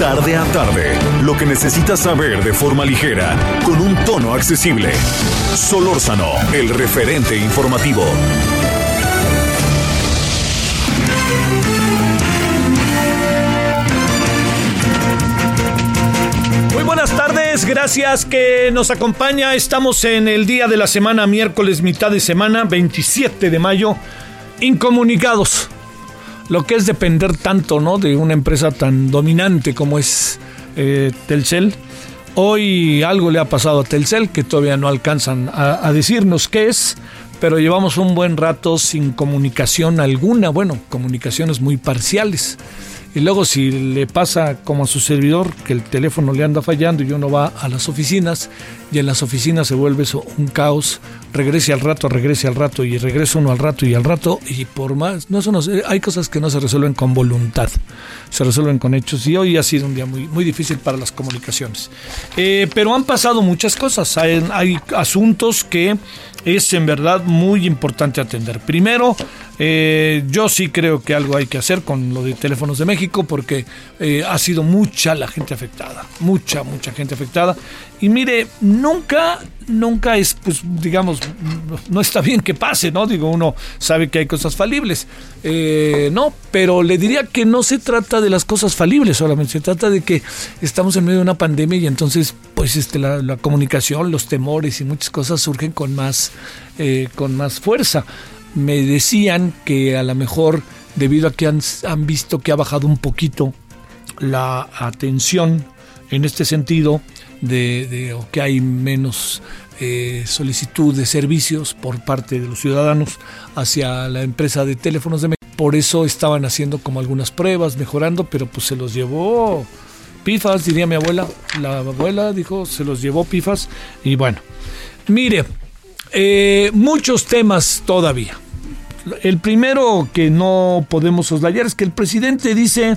Tarde a tarde, lo que necesitas saber de forma ligera, con un tono accesible. Solórzano, el referente informativo. Muy buenas tardes, gracias que nos acompaña. Estamos en el día de la semana, miércoles, mitad de semana, 27 de mayo. Incomunicados. Lo que es depender tanto ¿no? de una empresa tan dominante como es eh, Telcel. Hoy algo le ha pasado a Telcel que todavía no alcanzan a, a decirnos qué es, pero llevamos un buen rato sin comunicación alguna. Bueno, comunicaciones muy parciales. Y luego si le pasa como a su servidor, que el teléfono le anda fallando y uno va a las oficinas y en las oficinas se vuelve eso un caos, regrese al rato, regrese al rato y regresa uno al rato y al rato y por más, no, no sé, hay cosas que no se resuelven con voluntad, se resuelven con hechos y hoy ha sido un día muy, muy difícil para las comunicaciones. Eh, pero han pasado muchas cosas, hay asuntos que es en verdad muy importante atender. Primero, eh, yo sí creo que algo hay que hacer con lo de teléfonos de México porque eh, ha sido mucha la gente afectada, mucha, mucha gente afectada. Y mire, nunca, nunca es, pues, digamos, no está bien que pase, ¿no? Digo, uno sabe que hay cosas falibles, eh, no, pero le diría que no se trata de las cosas falibles solamente, se trata de que estamos en medio de una pandemia y entonces, pues, este, la, la comunicación, los temores y muchas cosas surgen con más, eh, con más fuerza me decían que a lo mejor debido a que han, han, visto que ha bajado un poquito la atención en este sentido de, de que hay menos eh, solicitud de servicios por parte de los ciudadanos hacia la empresa de teléfonos de México. Por eso estaban haciendo como algunas pruebas, mejorando, pero pues se los llevó pifas, diría mi abuela. La abuela dijo, se los llevó pifas. Y bueno, mire, eh, muchos temas todavía. El primero que no podemos soslayar es que el presidente dice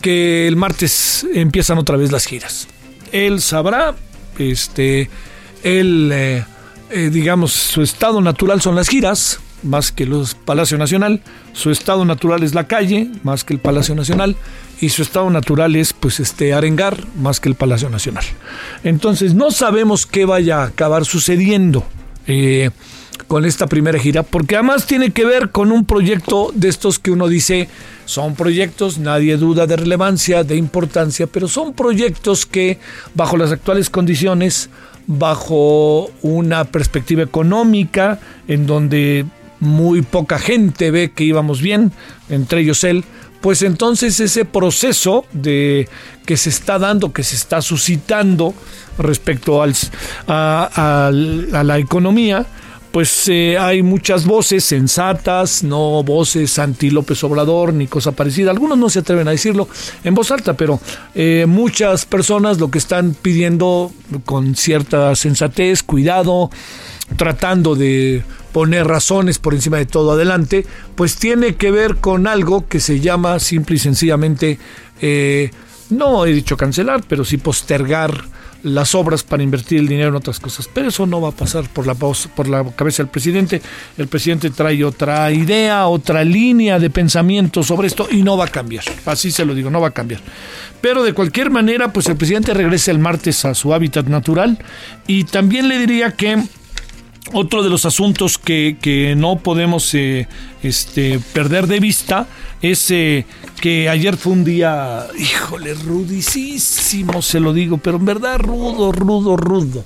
que el martes empiezan otra vez las giras. Él sabrá, este, él, eh, eh, digamos, su estado natural son las giras, más que los Palacio Nacional. Su estado natural es la calle, más que el Palacio Nacional. Y su estado natural es, pues, este, arengar, más que el Palacio Nacional. Entonces, no sabemos qué vaya a acabar sucediendo. Eh, con esta primera gira, porque además tiene que ver con un proyecto de estos que uno dice son proyectos, nadie duda de relevancia, de importancia, pero son proyectos que bajo las actuales condiciones, bajo una perspectiva económica, en donde muy poca gente ve que íbamos bien, entre ellos él, pues entonces ese proceso de que se está dando, que se está suscitando respecto al, a, la economía, pues eh, hay muchas voces sensatas, no voces anti López Obrador ni cosa parecida. Algunos no se atreven a decirlo en voz alta, pero eh, muchas personas lo que están pidiendo con cierta sensatez, cuidado, tratando de poner razones por encima de todo adelante, pues tiene que ver con algo que se llama simple y sencillamente, eh, no he dicho cancelar, pero sí postergar las obras para invertir el dinero en otras cosas. Pero eso no va a pasar por la, por la cabeza del presidente. El presidente trae otra idea, otra línea de pensamiento sobre esto y no va a cambiar. Así se lo digo, no va a cambiar. Pero de cualquier manera, pues el presidente regresa el martes a su hábitat natural y también le diría que otro de los asuntos que, que no podemos eh, este, perder de vista es eh, que ayer fue un día, híjole, rudicísimo, se lo digo, pero en verdad rudo, rudo, rudo.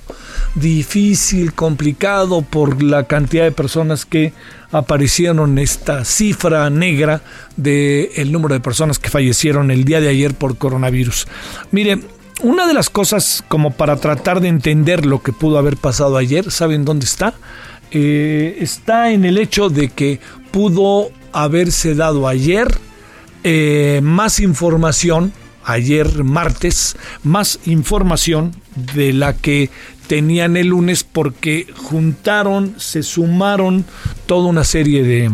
Difícil, complicado por la cantidad de personas que aparecieron en esta cifra negra del el número de personas que fallecieron el día de ayer por coronavirus. Mire, una de las cosas como para tratar de entender lo que pudo haber pasado ayer, ¿saben dónde está? Eh, está en el hecho de que pudo haberse dado ayer eh, más información, ayer martes, más información de la que tenían el lunes porque juntaron, se sumaron toda una serie de,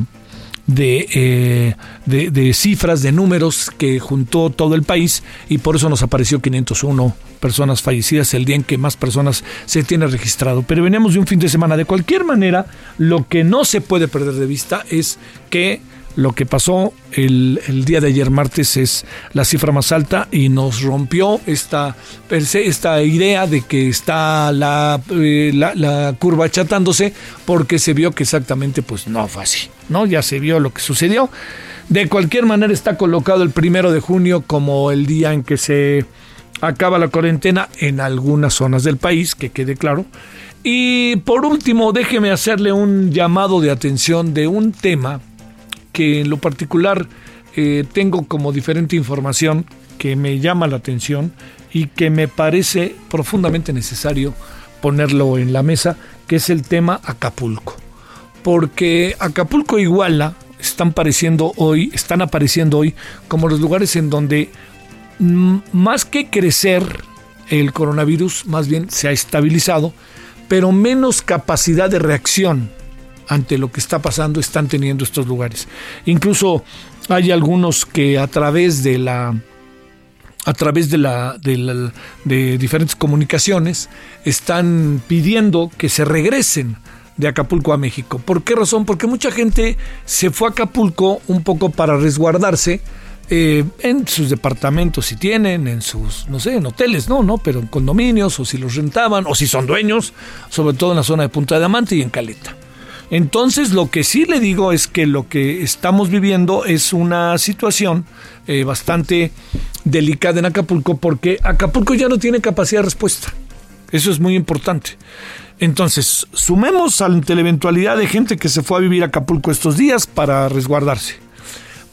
eh, de, de, cifras, de números que juntó todo el país y por eso nos apareció 501 personas fallecidas el día en que más personas se tiene registrado. Pero veníamos de un fin de semana. De cualquier manera, lo que no se puede perder de vista es que lo que pasó el, día de ayer martes es la cifra más alta y nos rompió esta, esta idea de que está la, eh, la, la, curva achatándose porque se vio que exactamente pues no fue así, ¿no? Ya se vio lo que sucedió. De cualquier manera está colocado el primero de junio como el día en que se acaba la cuarentena en algunas zonas del país, que quede claro. Y por último, déjeme hacerle un llamado de atención de un tema que en lo particular eh, tengo como diferente información que me llama la atención y que me parece profundamente necesario ponerlo en la mesa, que es el tema Acapulco. Porque Acapulco e Iguala están apareciendo hoy, están apareciendo hoy como los lugares en donde más que crecer el coronavirus, más bien se ha estabilizado, pero menos capacidad de reacción ante lo que está pasando están teniendo estos lugares. Incluso hay algunos que a través de la a través de, la, de, diferentes comunicaciones están pidiendo que se regresen de Acapulco a México. ¿Por qué razón? Porque mucha gente se fue a Acapulco un poco para resguardarse eh, en sus departamentos si tienen, en sus, no sé, en hoteles, no, no, pero en condominios o si los rentaban o si son dueños, sobre todo en la zona de Punta de Amante y en Caleta. Entonces, lo que sí le digo es que lo que estamos viviendo es una situación eh, bastante delicada en Acapulco porque Acapulco ya no tiene capacidad de respuesta. Eso es muy importante. Entonces, sumemos ante la eventualidad de gente que se fue a vivir a Acapulco estos días para resguardarse.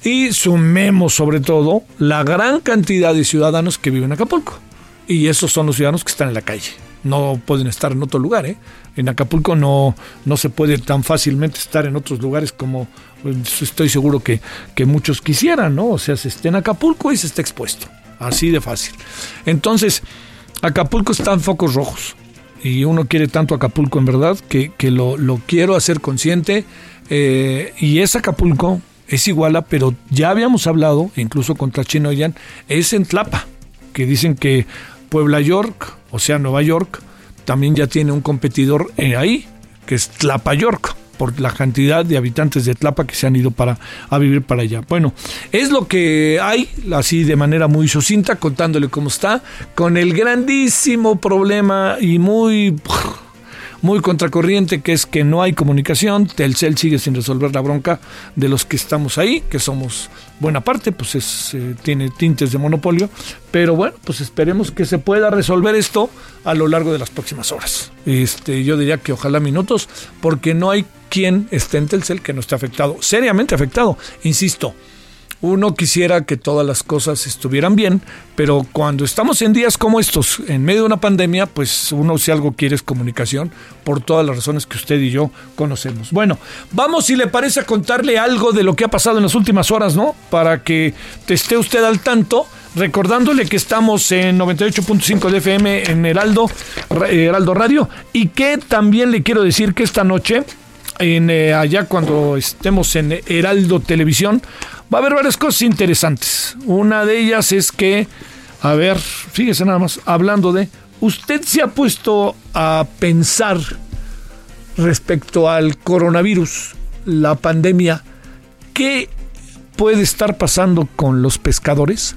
Y sumemos sobre todo la gran cantidad de ciudadanos que viven en Acapulco. Y esos son los ciudadanos que están en la calle no pueden estar en otro lugar. ¿eh? En Acapulco no, no se puede tan fácilmente estar en otros lugares como pues, estoy seguro que, que muchos quisieran, ¿no? O sea, se esté en Acapulco y se está expuesto. Así de fácil. Entonces, Acapulco está en focos rojos. Y uno quiere tanto Acapulco en verdad que, que lo, lo, quiero hacer consciente. Eh, y es Acapulco, es Iguala, pero ya habíamos hablado, incluso contra Chinoyan, es en Tlapa, que dicen que Puebla York, o sea, Nueva York, también ya tiene un competidor eh, ahí, que es Tlapa York, por la cantidad de habitantes de Tlapa que se han ido para a vivir para allá. Bueno, es lo que hay, así de manera muy sucinta, contándole cómo está, con el grandísimo problema y muy muy contracorriente, que es que no hay comunicación. Telcel sigue sin resolver la bronca de los que estamos ahí, que somos buena parte, pues es, eh, tiene tintes de monopolio. Pero bueno, pues esperemos que se pueda resolver esto a lo largo de las próximas horas. Este, yo diría que ojalá minutos, porque no hay quien esté en Telcel que no esté afectado, seriamente afectado. Insisto, uno quisiera que todas las cosas estuvieran bien, pero cuando estamos en días como estos, en medio de una pandemia, pues uno si algo quiere es comunicación, por todas las razones que usted y yo conocemos. Bueno, vamos si le parece a contarle algo de lo que ha pasado en las últimas horas, ¿no? Para que esté usted al tanto. Recordándole que estamos en 98.5 de FM en Heraldo, Heraldo Radio y que también le quiero decir que esta noche en, eh, allá cuando estemos en Heraldo Televisión, va a haber varias cosas interesantes. Una de ellas es que, a ver, fíjese nada más, hablando de, usted se ha puesto a pensar respecto al coronavirus, la pandemia, ¿qué puede estar pasando con los pescadores?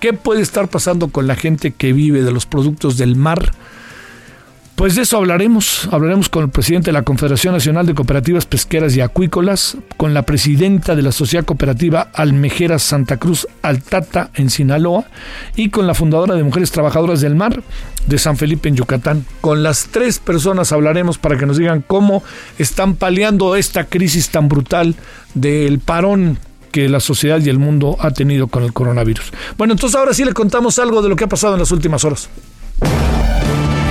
¿Qué puede estar pasando con la gente que vive de los productos del mar? Pues de eso hablaremos. Hablaremos con el presidente de la Confederación Nacional de Cooperativas Pesqueras y Acuícolas, con la presidenta de la Sociedad Cooperativa Almejeras Santa Cruz Altata en Sinaloa y con la fundadora de Mujeres Trabajadoras del Mar de San Felipe en Yucatán. Con las tres personas hablaremos para que nos digan cómo están paliando esta crisis tan brutal del parón que la sociedad y el mundo ha tenido con el coronavirus. Bueno, entonces ahora sí le contamos algo de lo que ha pasado en las últimas horas.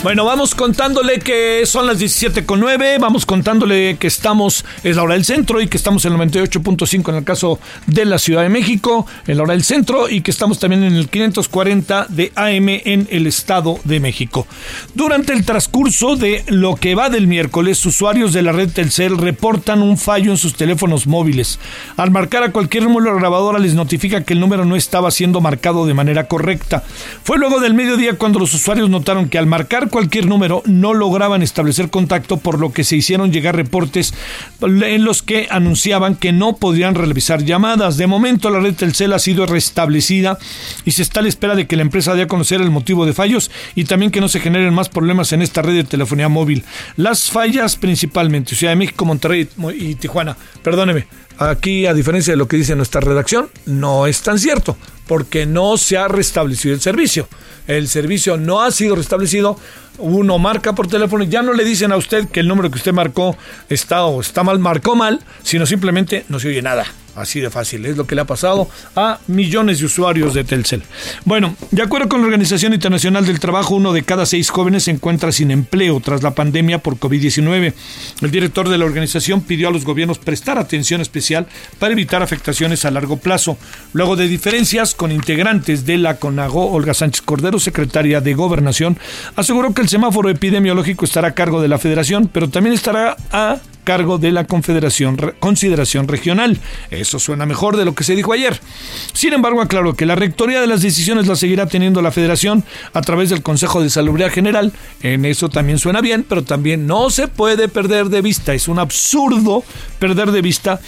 Bueno, vamos contándole que son las 17.9, vamos contándole que estamos, es la hora del centro y que estamos en el 98.5 en el caso de la Ciudad de México, en la hora del centro y que estamos también en el 540 de AM en el Estado de México. Durante el transcurso de lo que va del miércoles, usuarios de la red Telcel reportan un fallo en sus teléfonos móviles. Al marcar a cualquier número grabadora les notifica que el número no estaba siendo marcado de manera correcta. Fue luego del mediodía cuando los usuarios notaron que al marcar cualquier número no lograban establecer contacto, por lo que se hicieron llegar reportes en los que anunciaban que no podrían realizar llamadas. De momento la red Telcel ha sido restablecida y se está a la espera de que la empresa dé a conocer el motivo de fallos y también que no se generen más problemas en esta red de telefonía móvil. Las fallas principalmente, Ciudad de México, Monterrey y Tijuana. Perdóneme, aquí a diferencia de lo que dice nuestra redacción, no es tan cierto porque no se ha restablecido el servicio. El servicio no ha sido restablecido. Uno marca por teléfono y ya no le dicen a usted que el número que usted marcó está o está mal, marcó mal, sino simplemente no se oye nada. Así de fácil, es lo que le ha pasado a millones de usuarios de Telcel. Bueno, de acuerdo con la Organización Internacional del Trabajo, uno de cada seis jóvenes se encuentra sin empleo tras la pandemia por COVID-19. El director de la organización pidió a los gobiernos prestar atención especial para evitar afectaciones a largo plazo. Luego de diferencias con integrantes de la CONAGO, Olga Sánchez Cordero, secretaria de Gobernación, aseguró que el semáforo epidemiológico estará a cargo de la federación, pero también estará a cargo de la Confederación Consideración Regional. Eso suena mejor de lo que se dijo ayer. Sin embargo, aclaró que la rectoría de las decisiones la seguirá teniendo la Federación a través del Consejo de Salubridad General. En eso también suena bien, pero también no se puede perder de vista. Es un absurdo perder de vista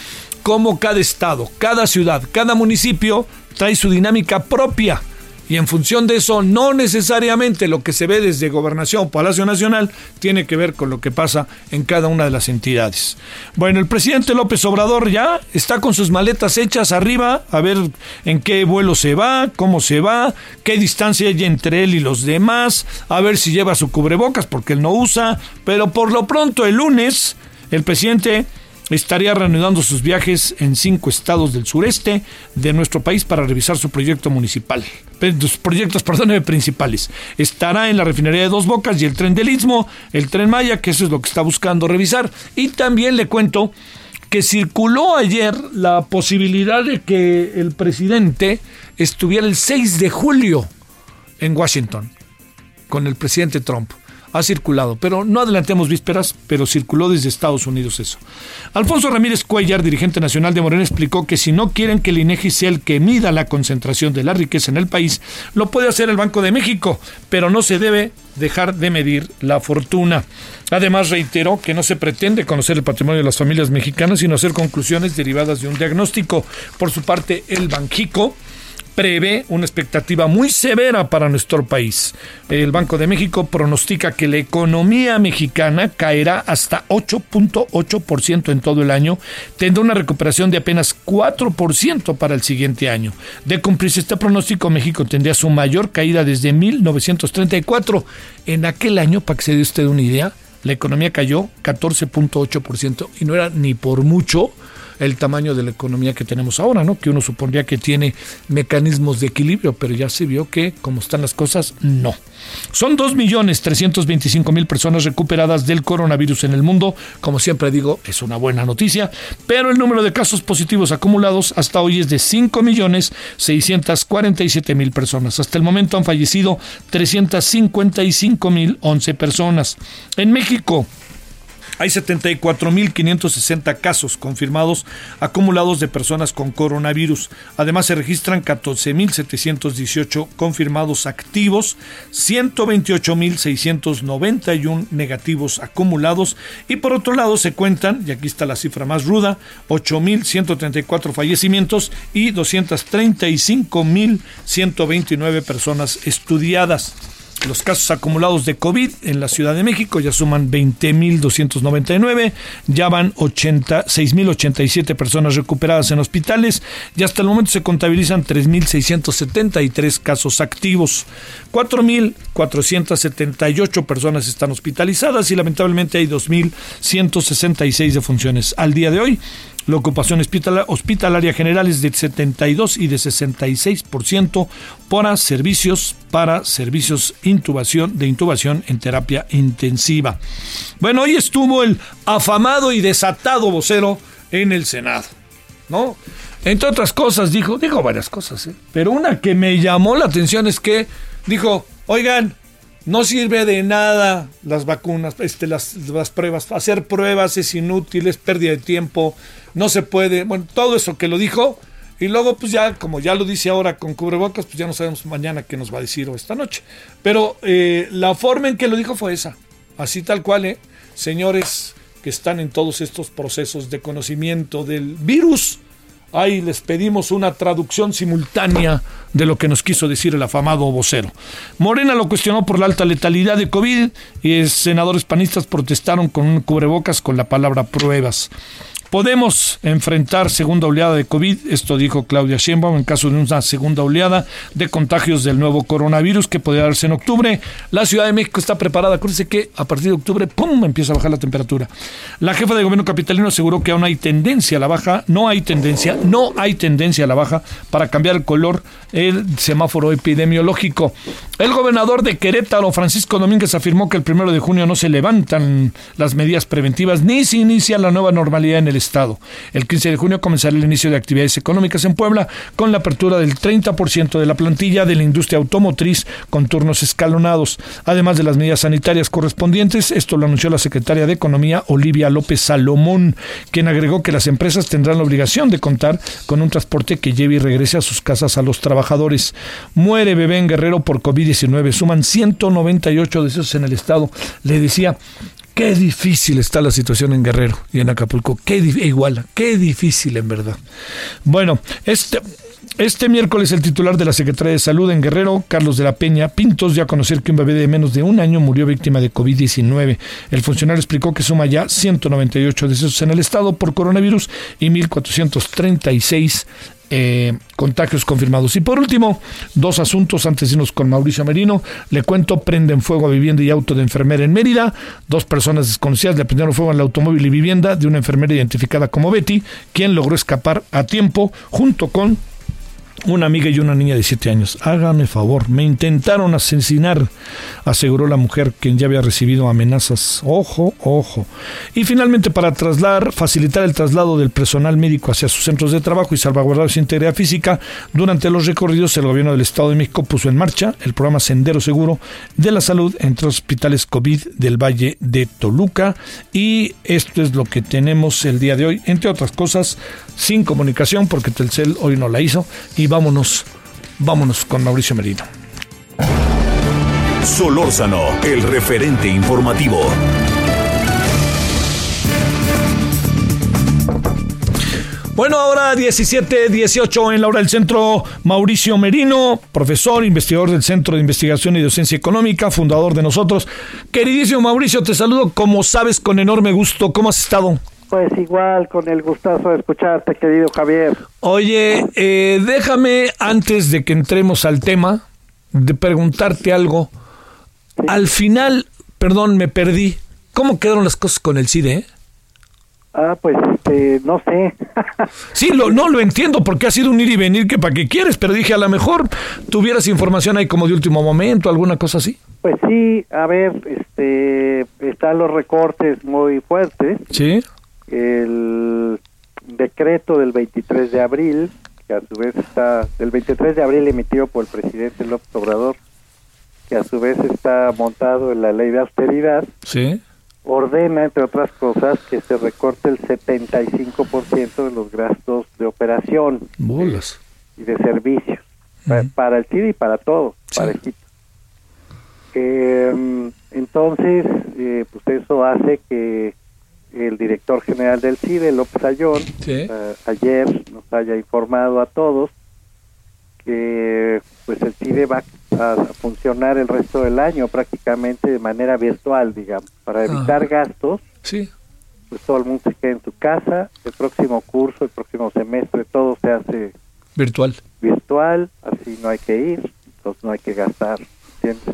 cómo cada estado, cada ciudad, cada municipio trae su dinámica propia y en función de eso, no necesariamente lo que se ve desde Gobernación, Palacio Nacional, tiene que ver con lo que pasa en cada una de las entidades. Bueno, el presidente López Obrador ya está con sus maletas hechas arriba, a ver en qué vuelo se va, cómo se va, qué distancia hay entre él y los demás, a ver si lleva su cubrebocas porque él no usa, pero por lo pronto el lunes el presidente estaría reanudando sus viajes en cinco estados del sureste de nuestro país para revisar su proyecto municipal. Sus proyectos, perdón, principales. Estará en la refinería de Dos Bocas y el tren del Istmo, el tren Maya, que eso es lo que está buscando revisar. Y también le cuento que circuló ayer la posibilidad de que el presidente estuviera el 6 de julio en Washington con el presidente Trump ha circulado, pero no adelantemos vísperas, pero circuló desde Estados Unidos eso. Alfonso Ramírez Cuellar, dirigente nacional de Morena, explicó que si no quieren que el INEGI sea el que mida la concentración de la riqueza en el país, lo puede hacer el Banco de México, pero no se debe dejar de medir la fortuna. Además, reiteró que no se pretende conocer el patrimonio de las familias mexicanas, sino hacer conclusiones derivadas de un diagnóstico. Por su parte, el Banjico prevé una expectativa muy severa para nuestro país. El Banco de México pronostica que la economía mexicana caerá hasta 8.8% en todo el año, tendrá una recuperación de apenas 4% para el siguiente año. De cumplirse este pronóstico, México tendría su mayor caída desde 1934. En aquel año, para que se dé usted una idea, la economía cayó 14.8% y no era ni por mucho el tamaño de la economía que tenemos ahora, ¿no? Que uno supondría que tiene mecanismos de equilibrio, pero ya se vio que, como están las cosas, no. Son 2.325.000 personas recuperadas del coronavirus en el mundo. Como siempre digo, es una buena noticia, pero el número de casos positivos acumulados hasta hoy es de 5.647.000 personas. Hasta el momento han fallecido 355.011 personas. En México, hay 74.560 casos confirmados acumulados de personas con coronavirus. Además, se registran 14.718 confirmados activos, 128.691 negativos acumulados y por otro lado se cuentan, y aquí está la cifra más ruda, 8.134 fallecimientos y 235.129 personas estudiadas. Los casos acumulados de COVID en la Ciudad de México ya suman 20.299, ya van 6.087 personas recuperadas en hospitales y hasta el momento se contabilizan 3.673 casos activos. 4.478 personas están hospitalizadas y lamentablemente hay 2.166 defunciones. Al día de hoy, La ocupación hospitalaria general es de 72 y de 66% para servicios para servicios intubación de intubación en terapia intensiva. Bueno, hoy estuvo el afamado y desatado vocero en el Senado, ¿no? Entre otras cosas dijo, dijo varias cosas, ¿eh? pero una que me llamó la atención es que dijo, oigan, no sirve de nada las vacunas, este, las, las pruebas. Hacer pruebas es inútil, es pérdida de tiempo, no se puede. Bueno, todo eso que lo dijo. Y luego, pues ya, como ya lo dice ahora con cubrebocas, pues ya no sabemos mañana qué nos va a decir o esta noche. Pero eh, la forma en que lo dijo fue esa. Así tal cual, ¿eh? Señores que están en todos estos procesos de conocimiento del virus, Ahí les pedimos una traducción simultánea de lo que nos quiso decir el afamado vocero. Morena lo cuestionó por la alta letalidad de COVID y senadores panistas protestaron con un cubrebocas con la palabra pruebas. Podemos enfrentar segunda oleada de COVID, esto dijo Claudia Sheinbaum, en caso de una segunda oleada de contagios del nuevo coronavirus que podría darse en octubre. La Ciudad de México está preparada. Acuérdense que a partir de octubre, ¡pum!, empieza a bajar la temperatura. La jefa de gobierno capitalino aseguró que aún hay tendencia a la baja, no hay tendencia, no hay tendencia a la baja para cambiar el color el semáforo epidemiológico. El gobernador de Querétaro, Francisco Domínguez, afirmó que el primero de junio no se levantan las medidas preventivas ni se inicia la nueva normalidad en el Estado. El 15 de junio comenzará el inicio de actividades económicas en Puebla con la apertura del 30% de la plantilla de la industria automotriz con turnos escalonados, además de las medidas sanitarias correspondientes. Esto lo anunció la secretaria de Economía, Olivia López Salomón, quien agregó que las empresas tendrán la obligación de contar con un transporte que lleve y regrese a sus casas a los trabajadores. Muere bebé en Guerrero por COVID-19. Suman 198 decesos en el estado. Le decía, Qué difícil está la situación en Guerrero y en Acapulco. Qué igual, qué difícil en verdad. Bueno, este, este miércoles el titular de la Secretaría de Salud en Guerrero, Carlos de la Peña Pintos, dio a conocer que un bebé de menos de un año murió víctima de COVID-19. El funcionario explicó que suma ya 198 decesos en el estado por coronavirus y 1.436 eh, contagios confirmados. Y por último, dos asuntos antes de irnos con Mauricio Merino. Le cuento, prenden fuego a vivienda y auto de enfermera en Mérida. Dos personas desconocidas le prendieron fuego al automóvil y vivienda de una enfermera identificada como Betty, quien logró escapar a tiempo junto con una amiga y una niña de siete años. Hágame favor, me intentaron asesinar, aseguró la mujer quien ya había recibido amenazas. Ojo, ojo. Y finalmente, para trasladar, facilitar el traslado del personal médico hacia sus centros de trabajo y salvaguardar su integridad física, durante los recorridos el gobierno del Estado de México puso en marcha el programa Sendero Seguro de la Salud entre hospitales COVID del Valle de Toluca. Y esto es lo que tenemos el día de hoy, entre otras cosas, sin comunicación, porque Telcel hoy no la hizo. Y vámonos, vámonos con Mauricio Merino. Solórzano, el referente informativo. Bueno, ahora 17, 18 en la hora del centro, Mauricio Merino, profesor, investigador del Centro de Investigación y Docencia Económica, fundador de nosotros. Queridísimo Mauricio, te saludo como sabes con enorme gusto. ¿Cómo has estado? Pues igual, con el gustazo de escucharte, querido Javier. Oye, eh, déjame, antes de que entremos al tema, de preguntarte algo. Al final, perdón, me perdí. ¿Cómo quedaron las cosas con el CIDE? Eh? Ah, pues este, no sé. sí, lo, no lo entiendo porque ha sido un ir y venir que para qué quieres, pero dije a lo mejor tuvieras información ahí como de último momento, alguna cosa así. Pues sí, a ver, este, están los recortes muy fuertes. Sí el decreto del 23 de abril, que a su vez está, del 23 de abril emitido por el presidente López Obrador, que a su vez está montado en la ley de austeridad, sí. ordena, entre otras cosas, que se recorte el 75% de los gastos de operación y de servicios, para, el CID y para todo, para Egipto. Eh, entonces, eh, pues eso hace que el director general del CIDE, López Ayón, eh, ayer nos haya informado a todos que pues el CIDE va a funcionar el resto del año prácticamente de manera virtual, digamos, para evitar gastos. Sí. Pues todo el mundo se queda en su casa, el próximo curso, el próximo semestre, todo se hace virtual. Virtual, así no hay que ir, entonces no hay que gastar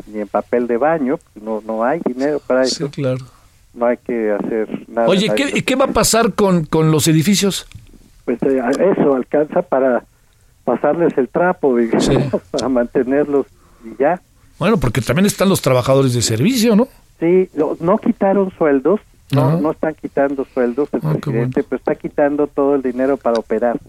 ni en papel de baño, no no hay dinero para eso. Sí, claro no hay que hacer nada. Oye, ¿qué, ¿qué va a pasar con, con los edificios? pues eh, eso alcanza para pasarles el trapo, digamos, para mantenerlos y ya. Bueno, porque también están los trabajadores de servicio, ¿no? Sí, no, quitaron sueldos, no, no están quitando sueldos el ah, presidente, pero está quitando todo el dinero para operar.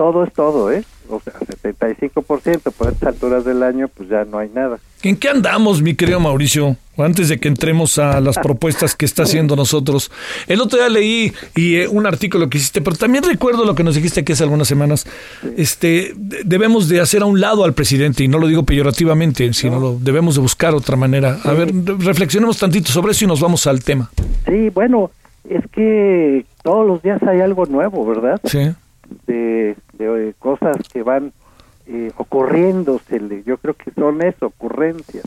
Todo es todo, ¿eh? O sea, 75%, por estas alturas del año, pues ya no hay nada. ¿En qué andamos, mi querido Mauricio? Antes de que entremos a las propuestas que está haciendo nosotros. El otro día leí y eh, un artículo que hiciste, pero también recuerdo lo que nos dijiste aquí hace algunas semanas. Este, debemos de hacer a un lado al presidente, y no lo digo peyorativamente, sino lo debemos de buscar otra manera. A ver, reflexionemos tantito sobre eso y nos vamos al tema. Sí, bueno, es que todos los días hay algo nuevo, ¿verdad? Sí. De, de cosas que van eh, ocurriéndosele. Yo creo que son eso, ocurrencias,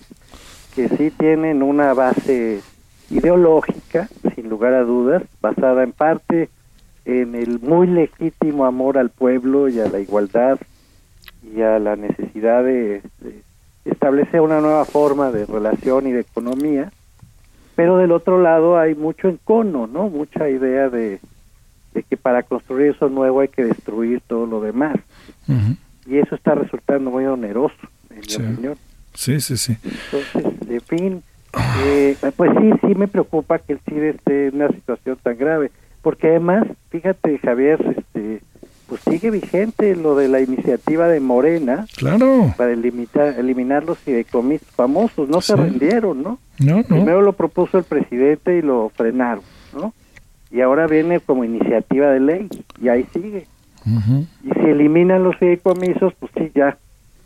que sí tienen una base ideológica, sin lugar a dudas, basada en parte en el muy legítimo amor al pueblo y a la igualdad y a la necesidad de, establecer una nueva forma de relación y de economía, pero del otro lado hay mucho encono, ¿no? Mucha idea de, que para construir eso nuevo hay que destruir todo lo demás y eso está resultando muy oneroso, en mi opinión. Sí, sí, sí. Entonces, en fin, eh, pues sí, sí me preocupa que el CIDE esté en una situación tan grave, porque además, fíjate, Javier, este, pues sigue vigente lo de la iniciativa de Morena claro. para eliminar, eliminar los fideicomisos famosos, no se rendieron, ¿no? No, no. Primero lo propuso el presidente y lo frenaron, ¿no? Y ahora viene como iniciativa de ley y ahí sigue. Y si eliminan los fideicomisos, pues sí, ya,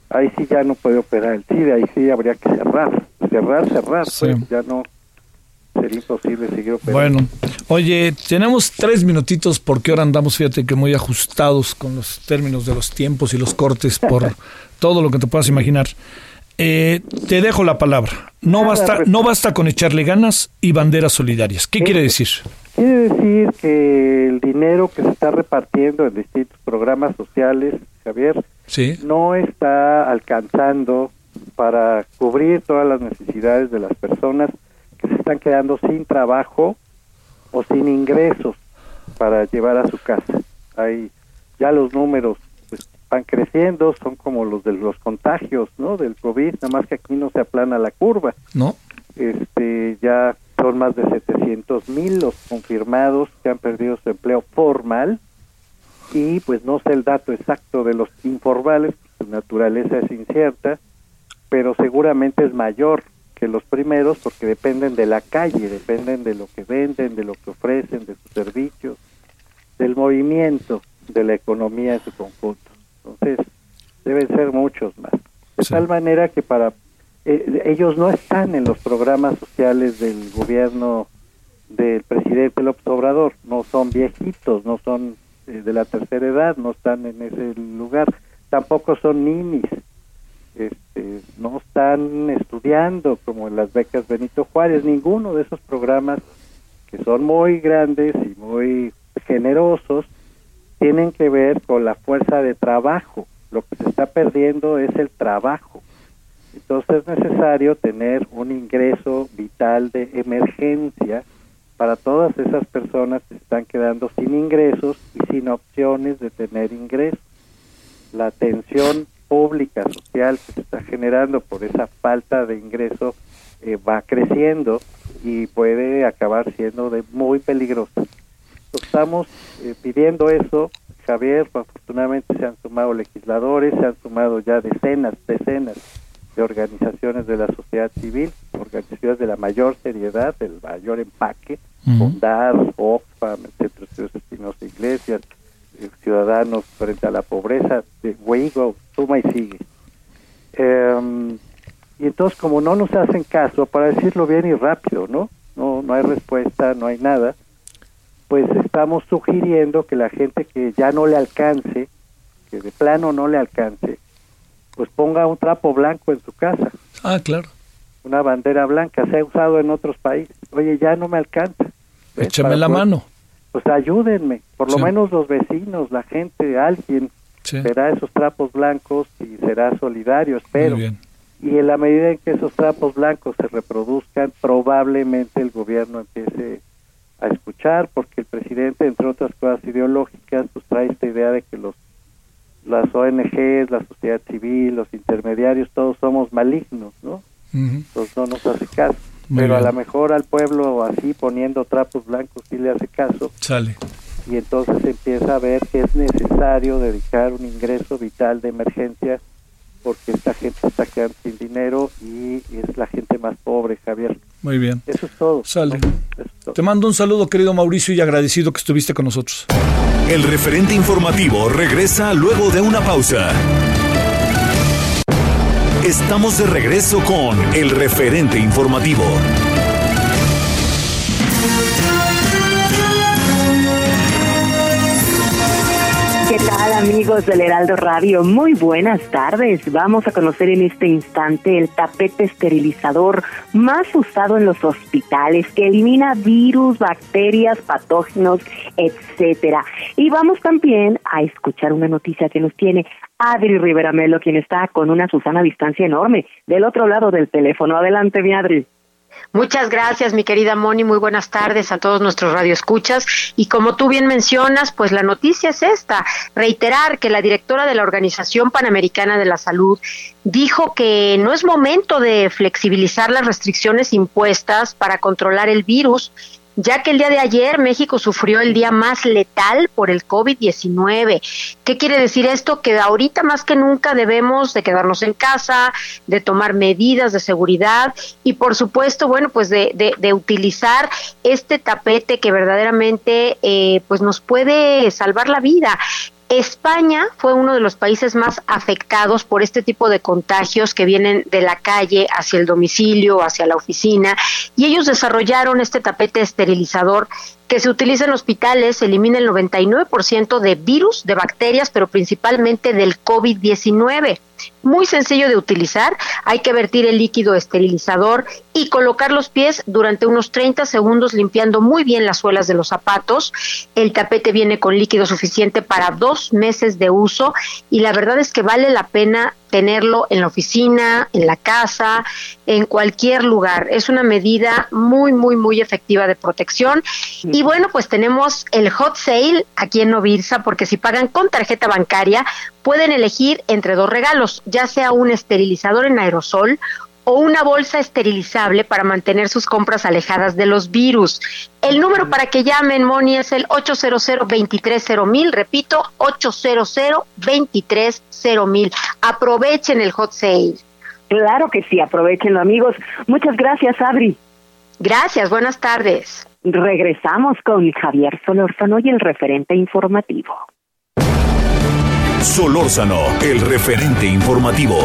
ahí sí ya no puede operar el CIDE, ahí sí habría que cerrar, cerrar, cerrar, pues ya no sería imposible seguir operando. Bueno, oye, tenemos tres minutitos porque ahora andamos, fíjate que muy ajustados con los términos de los tiempos y los cortes por todo lo que te puedas imaginar. Eh, te dejo la palabra. No basta, pues. no basta con echarle ganas y banderas solidarias. ¿Qué quiere decir? Quiere decir que el dinero que se está repartiendo en distintos programas sociales, Javier, no está alcanzando para cubrir todas las necesidades de las personas que se están quedando sin trabajo o sin ingresos para llevar a su casa. Hay ya los números pues, van creciendo, son como los de los contagios, ¿no? Del COVID, nada más que aquí no se aplana la curva. No. Este, ya son más de 700 mil los confirmados que han perdido su empleo formal y pues no sé el dato exacto de los informales, su naturaleza es incierta, pero seguramente es mayor que los primeros porque dependen de la calle, dependen de lo que venden, de lo que ofrecen, de sus servicios, del movimiento de la economía en su conjunto. Entonces, deben ser muchos más. De tal manera que para eh, ellos no están en los programas sociales del gobierno del presidente López Obrador, no son viejitos, no son eh, de la tercera edad, no están en ese lugar, tampoco son ninis, este, no están estudiando como en las becas Benito Juárez, ninguno de esos programas que son muy grandes y muy generosos tienen que ver con la fuerza de trabajo. Lo que se está perdiendo es el trabajo. Entonces es necesario tener un ingreso vital de emergencia para todas esas personas que están quedando sin ingresos y sin opciones de tener ingresos. La tensión pública, social que se está generando por esa falta de ingreso eh, va creciendo y puede acabar siendo de muy peligrosa. Estamos eh, pidiendo eso, Javier, afortunadamente se han sumado legisladores, se han sumado ya decenas, decenas de organizaciones de la sociedad civil, organizaciones de la mayor seriedad, del mayor empaque, Bondar, Oxfam, el Centro de Iglesias, eh, Ciudadanos frente a la pobreza, de Weigo, suma y sigue. Em, y entonces, como no nos hacen caso, para decirlo bien y rápido, ¿no? No, no hay respuesta, no hay nada, pues estamos sugiriendo que la gente que ya no le alcance, que de plano no le alcance, pues ponga un trapo blanco en su casa. Ah, claro. Una bandera blanca, se ha usado en otros países. Oye, ya no me alcanza. Échame la mano. Pues ayúdenme, por lo menos los vecinos, la gente, alguien verá esos trapos blancos y será solidario, espero. Y en la medida en que esos trapos blancos se reproduzcan, probablemente el gobierno empiece a escuchar porque el presidente, entre otras cosas ideológicas, pues trae esta idea de que los las ONGs, la sociedad civil, los intermediarios, todos somos malignos, ¿no? Entonces no nos hace caso. Pero a lo mejor al pueblo así poniendo trapos blancos sí le hace caso. Sale. Y entonces empieza a ver que es necesario dedicar un ingreso vital de emergencia porque esta gente está quedando sin dinero y es la gente más pobre, Javier. Muy bien. Eso es todo. Sale. Te mando un saludo, querido Mauricio, y agradecido que estuviste con nosotros. El referente informativo regresa luego de una pausa. Estamos de regreso con el referente informativo. Tal amigos del Heraldo Radio? Muy buenas tardes. Vamos a conocer en este instante el tapete esterilizador más usado en los hospitales que elimina virus, bacterias, patógenos, etcétera. Y vamos también a escuchar una noticia que nos tiene Adri Rivera Melo, quien está con una Susana a distancia enorme del otro lado del teléfono. Adelante, mi Adri. Muchas gracias, mi querida Moni. Muy buenas tardes a todos nuestros radioescuchas. Y como tú bien mencionas, pues la noticia es esta: reiterar que la directora de la Organización Panamericana de la Salud dijo que no es momento de flexibilizar las restricciones impuestas para controlar el virus ya que el día de ayer México sufrió el día más letal por el COVID-19. ¿Qué quiere decir esto? Que ahorita más que nunca debemos de quedarnos en casa, de tomar medidas de seguridad y por supuesto, bueno, pues de, de, utilizar este tapete que verdaderamente eh, pues nos puede salvar la vida. España fue uno de los países más afectados por este tipo de contagios que vienen de la calle hacia el domicilio, hacia la oficina, y ellos desarrollaron este tapete esterilizador que se utiliza en hospitales, elimina el 99% de virus, de bacterias, pero principalmente del COVID-19 muy sencillo de utilizar. Hay que vertir el líquido esterilizador y colocar los pies durante unos 30 segundos limpiando muy bien las suelas de los zapatos. El tapete viene con líquido suficiente para dos meses de uso y la verdad es que vale la pena tenerlo en la oficina, en la casa, en cualquier lugar. Es una medida muy, muy, muy efectiva de protección. Y bueno, pues tenemos el hot sale aquí en Novirsa, porque si pagan con tarjeta bancaria, pueden elegir entre dos regalos, ya sea un esterilizador en aerosol o una bolsa esterilizable para mantener sus compras alejadas de los virus. El número para que llamen, Moni, es el 800-230-1000, repito, 800-230-1000. Aprovechen el hot sale. Claro que sí, aprovechenlo, amigos. Muchas gracias, Abri. Gracias, buenas tardes. Regresamos con Javier Solórzano y el referente informativo. Solórzano, el referente informativo.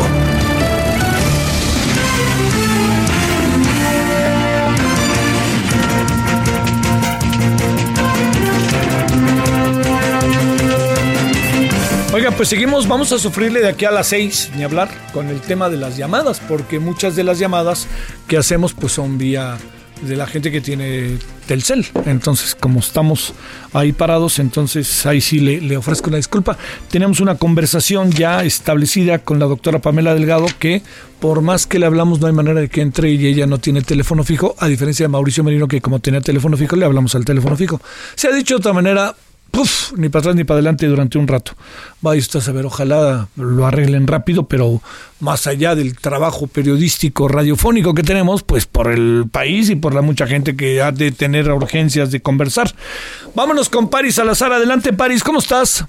Oiga, pues seguimos, vamos a sufrirle de aquí a las seis, ni hablar, con el tema de las llamadas, porque muchas de las llamadas que hacemos pues son vía de la gente que tiene Telcel. Entonces, como estamos ahí parados, entonces ahí sí le, ofrezco una disculpa. Tenemos una conversación ya establecida con la doctora Pamela Delgado que por más que le hablamos no hay manera de que entre y ella no tiene teléfono fijo, a diferencia de Mauricio Merino que como tenía teléfono fijo le hablamos al teléfono fijo. Se ha dicho de otra manera, Puf, ni para atrás ni para adelante durante un rato. Vaya usted a saber, ojalá lo arreglen rápido, pero más allá del trabajo periodístico radiofónico que tenemos, pues por el país y por la mucha gente que ha de tener urgencias de conversar. Vámonos con Paris Salazar. Adelante, Paris, ¿cómo estás?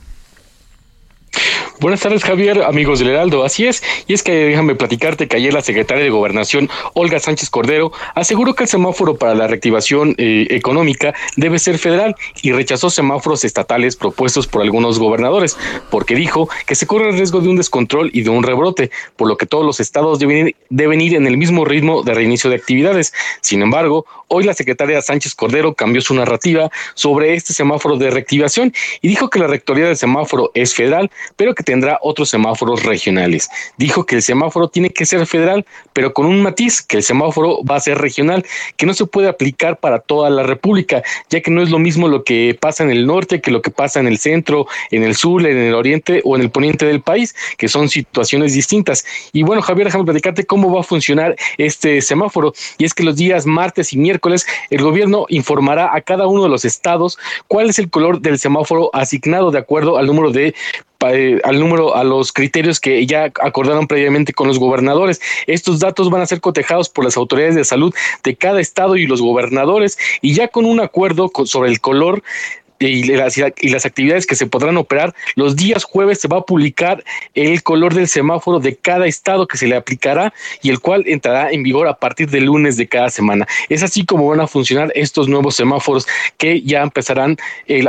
Buenas tardes, Javier, amigos del Heraldo. Así es, y es que déjame platicarte que ayer la secretaria de Gobernación, Olga Sánchez Cordero, aseguró que el semáforo para la reactivación eh, económica debe ser federal y rechazó semáforos estatales propuestos por algunos gobernadores, porque dijo que se corre el riesgo de un descontrol y de un rebrote, por lo que todos los estados deben, deben ir en el mismo ritmo de reinicio de actividades. Sin embargo, hoy la secretaria Sánchez Cordero cambió su narrativa sobre este semáforo de reactivación y dijo que la rectoría del semáforo es federal, pero que tendrá otros semáforos regionales. Dijo que el semáforo tiene que ser federal, pero con un matiz, que el semáforo va a ser regional, que no se puede aplicar para toda la República, ya que no es lo mismo lo que pasa en el norte que lo que pasa en el centro, en el sur, en el oriente o en el poniente del país, que son situaciones distintas. Y bueno, Javier, déjame platicarte cómo va a funcionar este semáforo. Y es que los días martes y miércoles el gobierno informará a cada uno de los estados cuál es el color del semáforo asignado de acuerdo al número de al número, a los criterios que ya acordaron previamente con los gobernadores. Estos datos van a ser cotejados por las autoridades de salud de cada estado y los gobernadores y ya con un acuerdo sobre el color y las, actividades que se podrán operar. Los días jueves se va a publicar el color del semáforo de cada estado que se le aplicará y el cual entrará en vigor a partir del lunes de cada semana. Es así como van a funcionar estos nuevos semáforos que ya empezarán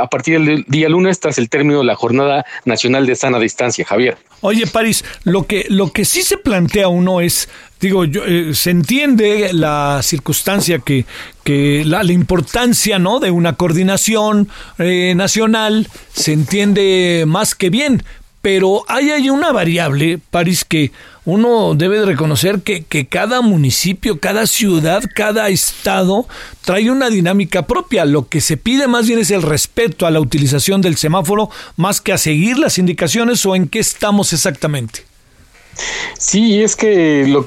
a partir del día lunes tras el término de la Jornada Nacional de Sana Distancia, Javier. Oye, París, lo que, lo que sí se plantea uno es digo, yo, eh, se entiende la circunstancia que, que la, importancia ¿no? de una coordinación eh, nacional, se entiende más que bien, pero hay, hay una variable, París, que uno debe de reconocer que, que, cada municipio, cada ciudad, cada estado trae una dinámica propia. Lo que se pide más bien es el respeto a la utilización del semáforo más que a seguir las indicaciones o en qué estamos exactamente. Sí, es que lo,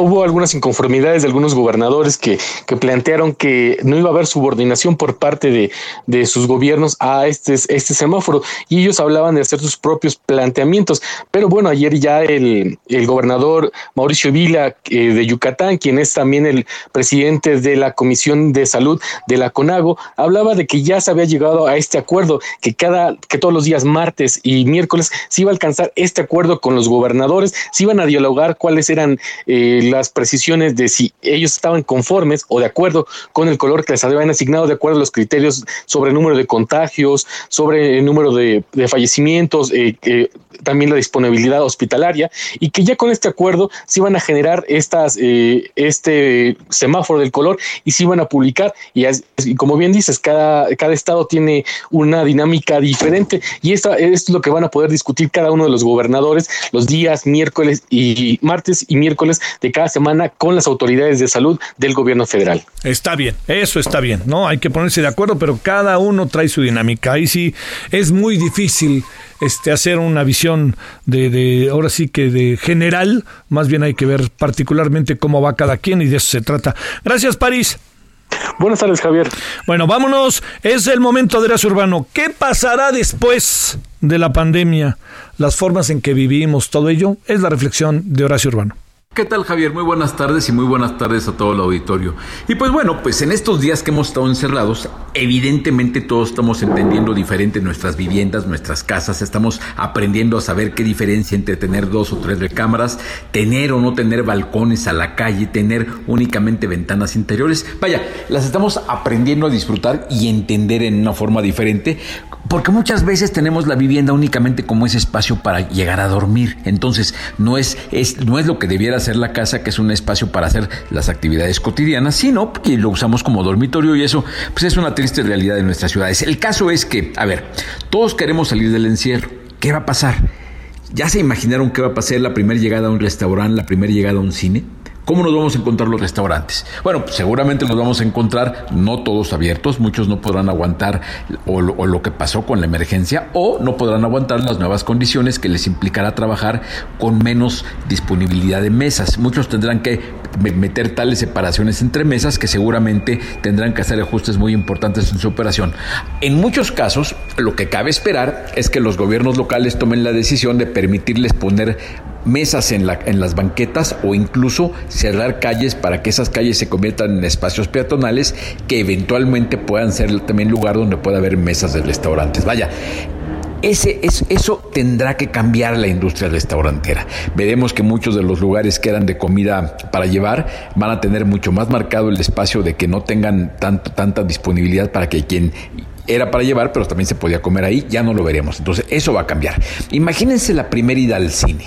hubo algunas inconformidades de algunos gobernadores que, plantearon que no iba a haber subordinación por parte de, sus gobiernos a este, este semáforo y ellos hablaban de hacer sus propios planteamientos. Pero bueno, ayer ya el, el gobernador Mauricio Vila eh, de Yucatán, quien es también el presidente de la Comisión de Salud de la CONAGO, hablaba de que ya se había llegado a este acuerdo, que cada, que todos los días martes y miércoles se iba a alcanzar este acuerdo con los gobernadores si iban a dialogar cuáles eran eh, las precisiones de si ellos estaban conformes o de acuerdo con el color que les habían asignado, de acuerdo a los criterios sobre el número de contagios, sobre el número de, fallecimientos, eh, también la disponibilidad hospitalaria, y que ya con este acuerdo se iban a generar estas, eh, este semáforo del color y se iban a publicar. Y, como bien dices, cada, cada estado tiene una dinámica diferente y esto es lo que van a poder discutir cada uno de los gobernadores los días miércoles y martes y miércoles de cada semana con las autoridades de salud del gobierno federal. Está bien, eso está bien, ¿no? Hay que ponerse de acuerdo, pero cada uno trae su dinámica. Ahí sí es muy difícil este hacer una visión de, de ahora sí que de general, más bien hay que ver particularmente cómo va cada quien y de eso se trata. Gracias, París. Buenas tardes, Javier. Bueno, vámonos. Es el momento de Horacio Urbano. ¿Qué pasará después de la pandemia? Las formas en que vivimos, todo ello es la reflexión de Horacio Urbano. ¿Qué tal Javier? Muy buenas tardes y muy buenas tardes a todo el auditorio. Y pues bueno, pues en estos días que hemos estado encerrados, evidentemente todos estamos entendiendo diferente nuestras viviendas, nuestras casas, estamos aprendiendo a saber qué diferencia entre tener dos o tres recámaras, tener o no tener balcones a la calle, tener únicamente ventanas interiores. Vaya, las estamos aprendiendo a disfrutar y entender en una forma diferente, porque muchas veces tenemos la vivienda únicamente como ese espacio para llegar a dormir. Entonces, no es, es, no es lo que debiera ser la casa, que es un espacio para hacer las actividades cotidianas, sino que lo usamos como dormitorio y eso pues es una triste realidad de nuestras ciudades. El caso es que, a ver, todos queremos salir del encierro. ¿Qué va a pasar? ¿Ya se imaginaron qué va a pasar la primera llegada a un restaurante, la primera llegada a un cine? ¿Cómo nos vamos a encontrar los restaurantes? Bueno, pues seguramente los vamos a encontrar no todos abiertos, muchos no podrán aguantar o lo, que pasó con la emergencia o no podrán aguantar las nuevas condiciones que les implicará trabajar con menos disponibilidad de mesas. Muchos tendrán que meter tales separaciones entre mesas que seguramente tendrán que hacer ajustes muy importantes en su operación. En muchos casos, lo que cabe esperar es que los gobiernos locales tomen la decisión de permitirles poner mesas en, la, en las banquetas o incluso cerrar calles para que esas calles se conviertan en espacios peatonales que eventualmente puedan ser también lugar donde pueda haber mesas de restaurantes. Vaya, ese, es, eso tendrá que cambiar la industria restaurantera. Veremos que muchos de los lugares que eran de comida para llevar van a tener mucho más marcado el espacio de que no tengan tanto, tanta disponibilidad para que quien era para llevar, pero también se podía comer ahí, ya no lo veremos. Entonces, eso va a cambiar. Imagínense la primera ida al cine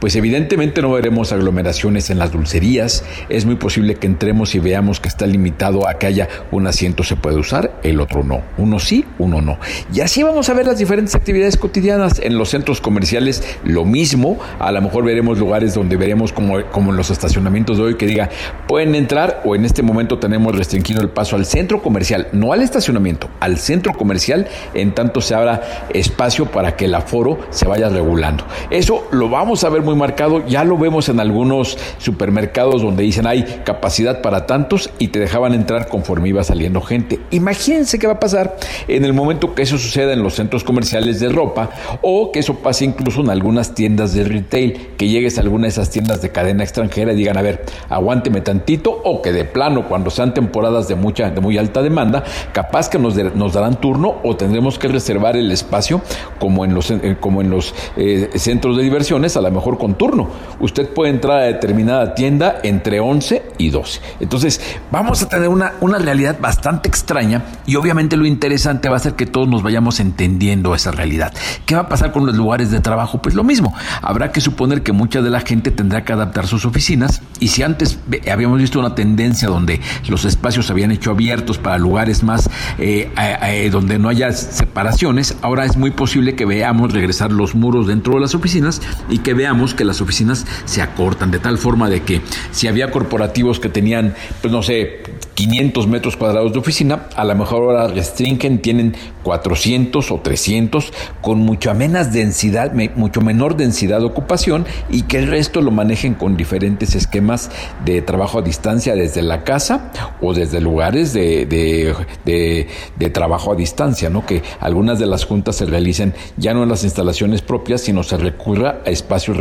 pues evidentemente no veremos aglomeraciones en las dulcerías. Es muy posible que entremos y veamos que está limitado a que haya un asiento se puede usar, el otro no. Uno sí, uno no. Y así vamos a ver las diferentes actividades cotidianas. En los centros comerciales lo mismo. A lo mejor veremos lugares donde veremos como, como en los estacionamientos de hoy que diga pueden entrar o en este momento tenemos restringido el paso al centro comercial, no al estacionamiento, al centro comercial en tanto se abra espacio para que el aforo se vaya regulando. Eso lo vamos a ver muy marcado, ya lo vemos en algunos supermercados donde dicen hay capacidad para tantos y te dejaban entrar conforme iba saliendo gente. Imagínense qué va a pasar en el momento que eso suceda en los centros comerciales de ropa o que eso pase incluso en algunas tiendas de retail, que llegues a alguna de esas tiendas de cadena extranjera y digan, a ver, aguánteme tantito o que de plano cuando sean temporadas de mucha de muy alta demanda, capaz que nos, nos darán turno o tendremos que reservar el espacio como en los como en los eh, centros de diversiones, a lo mejor con turno. Usted puede entrar a determinada tienda entre 11 y 12. Entonces, vamos a tener una, una realidad bastante extraña y obviamente lo interesante va a ser que todos nos vayamos entendiendo esa realidad. ¿Qué va a pasar con los lugares de trabajo? Pues lo mismo. Habrá que suponer que mucha de la gente tendrá que adaptar sus oficinas y si antes habíamos visto una tendencia donde los espacios se habían hecho abiertos para lugares más eh, eh, donde no haya separaciones, ahora es muy posible que veamos regresar los muros dentro de las oficinas y que veamos que las oficinas se acortan de tal forma de que si había corporativos que tenían, pues no sé, 500 metros cuadrados de oficina, a lo mejor ahora restringen, tienen 400 o 300 con mucha menos densidad, mucho menor densidad de ocupación y que el resto lo manejen con diferentes esquemas de trabajo a distancia desde la casa o desde lugares de, de, trabajo a distancia, ¿no? Que algunas de las juntas se realicen ya no en las instalaciones propias, sino se recurra a espacios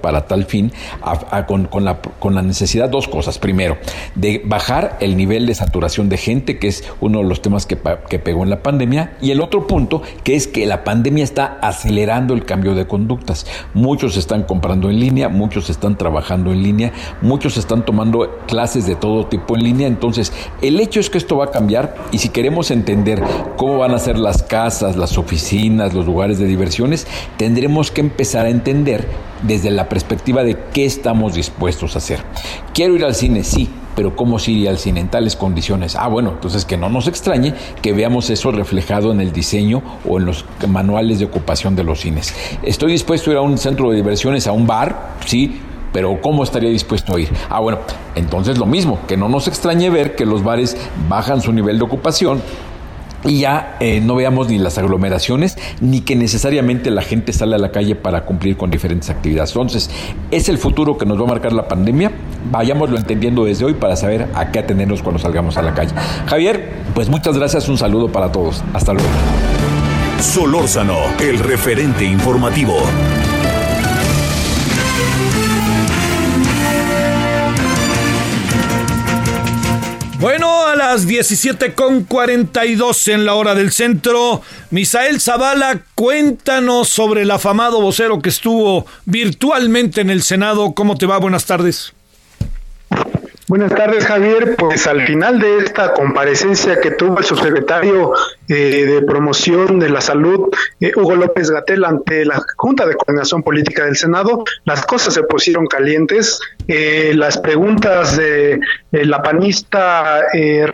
para tal fin, con, con, la, con la necesidad, dos cosas. Primero, de bajar el nivel de saturación de gente, que es uno de los temas que, que pegó en la pandemia, y el otro punto, que es que la pandemia está acelerando el cambio de conductas. Muchos están comprando en línea, muchos están trabajando en línea, muchos están tomando clases de todo tipo en línea, entonces el hecho es que esto va a cambiar y si queremos entender cómo van a ser las casas, las oficinas, los lugares de diversiones, tendremos que empezar a entender desde la perspectiva de qué estamos dispuestos a hacer. Quiero ir al cine, sí, pero ¿cómo se iría al cine en tales condiciones? Ah, bueno, entonces que no nos extrañe que veamos eso reflejado en el diseño o en los manuales de ocupación de los cines. Estoy dispuesto a ir a un centro de diversiones, a un bar, sí, pero ¿cómo estaría dispuesto a ir? Ah, bueno, entonces lo mismo, que no nos extrañe ver que los bares bajan su nivel de ocupación y ya eh, no veamos ni las aglomeraciones ni que necesariamente la gente sale a la calle para cumplir con diferentes actividades. Entonces, es el futuro que nos va a marcar la pandemia. Vayámoslo entendiendo desde hoy para saber a qué atenernos cuando salgamos a la calle. Javier, pues muchas gracias, un saludo para todos. Hasta luego. Solórzano, el referente informativo. Bueno, a las 17.42 en la hora del centro, Misael Zavala, cuéntanos sobre el afamado vocero que estuvo virtualmente en el Senado. ¿Cómo te va? Buenas tardes. Buenas tardes, Javier. Pues al final de esta comparecencia que tuvo el subsecretario eh, de Promoción de la Salud, eh, Hugo López Gatel, ante la Junta de Coordinación Política del Senado, las cosas se pusieron calientes. Eh, las preguntas de la panista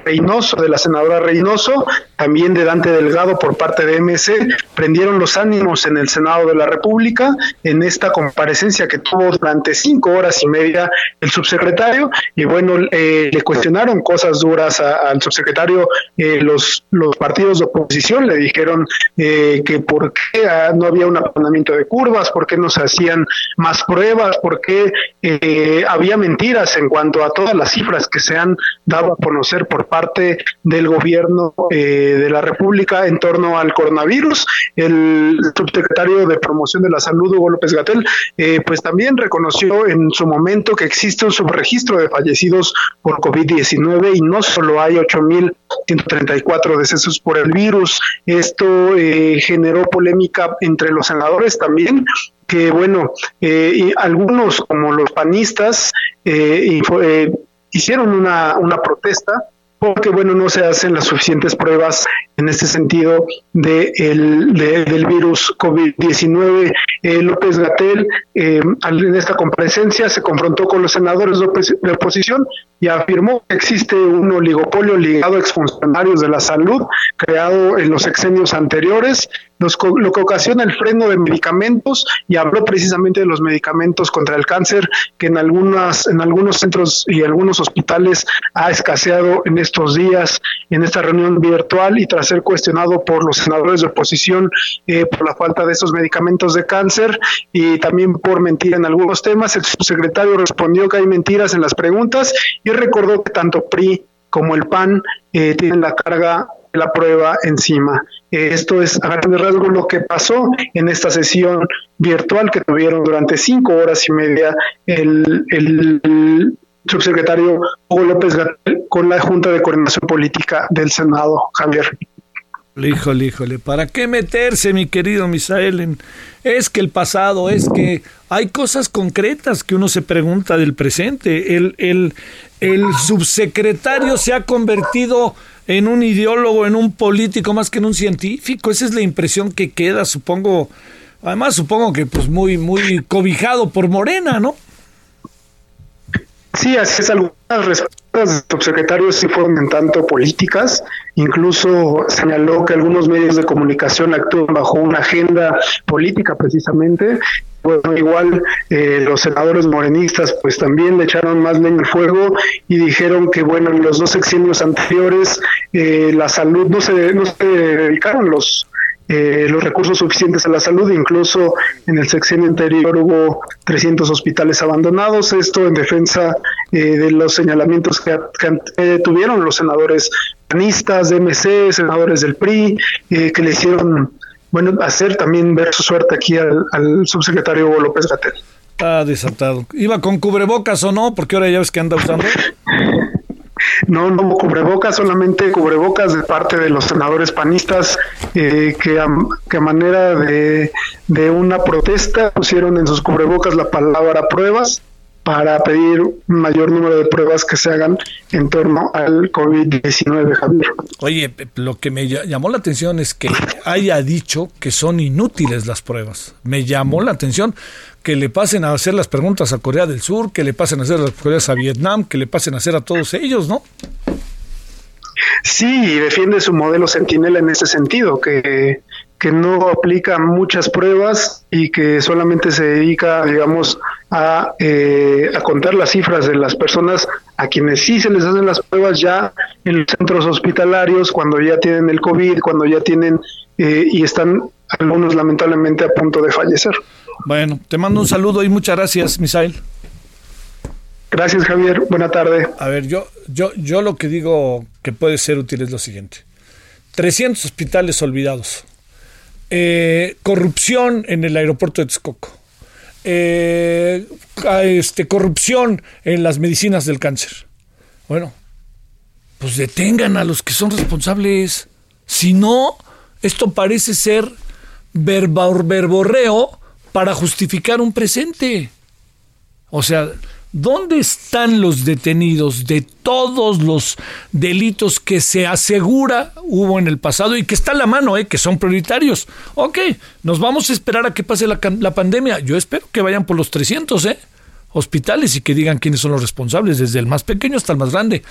Reynoso, de la senadora Reynoso, también de Dante Delgado por parte de MC, prendieron los ánimos en el Senado de la República en esta comparecencia que tuvo durante cinco horas y media el subsecretario. Y bueno, le cuestionaron cosas duras al subsecretario los, los partidos de oposición le dijeron eh, que por qué ah, no había un aplanamiento de curvas, por qué no se hacían más pruebas, por qué eh, había mentiras en cuanto a todas las cifras que se han dado a conocer por parte del gobierno eh, de la República en torno al coronavirus. El subsecretario de Promoción de la Salud, Hugo López Gatel, pues también reconoció en su momento que existe un subregistro de fallecidos por COVID-19 y no solo hay 8.134 decesos por el virus. Esto eh, generó polémica entre los senadores también, que bueno, eh, algunos como los panistas eh, hicieron una, protesta porque bueno no se hacen las suficientes pruebas en este sentido de el, del virus COVID-19 eh, López Gatel en esta comparecencia se confrontó con los senadores de oposición y afirmó que existe un oligopolio ligado a exfuncionarios de la salud creado en los exenios anteriores, lo que ocasiona el freno de medicamentos y habló precisamente de los medicamentos contra el cáncer que en algunas en algunos centros y algunos hospitales ha escaseado en estos días en esta reunión virtual y tras ser cuestionado por los senadores de oposición eh, por la falta de esos medicamentos de cáncer y también por mentir en algunos temas el subsecretario respondió que hay mentiras en las preguntas y recordó que tanto PRI como el PAN eh, tienen la carga de la prueba encima. Eh, esto es a grandes rasgos lo que pasó en esta sesión virtual que tuvieron durante cinco horas y media el, el subsecretario Hugo López Gatel con la Junta de Coordinación Política del Senado, Javier. Híjole, híjole, ¿para qué meterse, mi querido Misael? Es que el pasado, es que hay cosas concretas que uno se pregunta del presente. El, el, el subsecretario se ha convertido en un ideólogo, en un político más que en un científico. Esa es la impresión que queda, supongo. Además, supongo que pues muy, muy cobijado por Morena, ¿no? Sí, así es. Algunas respuestas del subsecretario sí fueron tanto políticas. Incluso señaló que algunos medios de comunicación actúan bajo una agenda política precisamente. Bueno, igual eh, los senadores morenistas pues también le echaron más leña al fuego y dijeron que bueno, en los dos sexenios anteriores eh, la salud no se, no se dedicaron los eh, los recursos suficientes a la salud. Incluso en el sexenio anterior hubo 300 hospitales abandonados. Esto en defensa eh, de los señalamientos que, tuvieron los senadores panistas, de MC, senadores del PRI, eh, que le hicieron bueno hacer también ver su suerte aquí al, al subsecretario Hugo López Gatel. Está desatado. ¿Iba con cubrebocas o no? Porque ahora ya ves que anda usando. No, no cubrebocas, solamente cubrebocas de parte de los senadores panistas eh, que, a, que, manera de, de una protesta pusieron en sus cubrebocas la palabra pruebas para pedir mayor número de pruebas que se hagan en torno al COVID-19, Javier. Oye, lo que me llamó la atención es que haya dicho que son inútiles las pruebas. Me llamó la atención que le pasen a hacer las preguntas a Corea del Sur, que le pasen a hacer las preguntas a Vietnam, que le pasen a hacer a todos ellos, ¿no? Sí, defiende su modelo Centinela en ese sentido, que, que no aplica muchas pruebas y que solamente se dedica, digamos, a, eh, a contar las cifras de las personas a quienes sí se les hacen las pruebas ya en los centros hospitalarios, cuando ya tienen el COVID, cuando ya tienen eh, y están algunos lamentablemente a punto de fallecer. Bueno, te mando un saludo y muchas gracias, Misael. Gracias, Javier. Buena tarde. A ver, yo, yo, yo lo que digo que puede ser útil es lo siguiente. 300 hospitales olvidados. Eh, corrupción en el aeropuerto de Texcoco. Eh, este, corrupción en las medicinas del cáncer. Bueno, pues detengan a los que son responsables. Si no, esto parece ser verborreo para justificar un presente. O sea, ¿dónde están los detenidos de todos los delitos que se asegura hubo en el pasado y que está a la mano, eh, que son prioritarios? Ok, nos vamos a esperar a que pase la, la pandemia. Yo espero que vayan por los 300, ¿eh? hospitales y que digan quiénes son los responsables, desde el más pequeño hasta el más grande.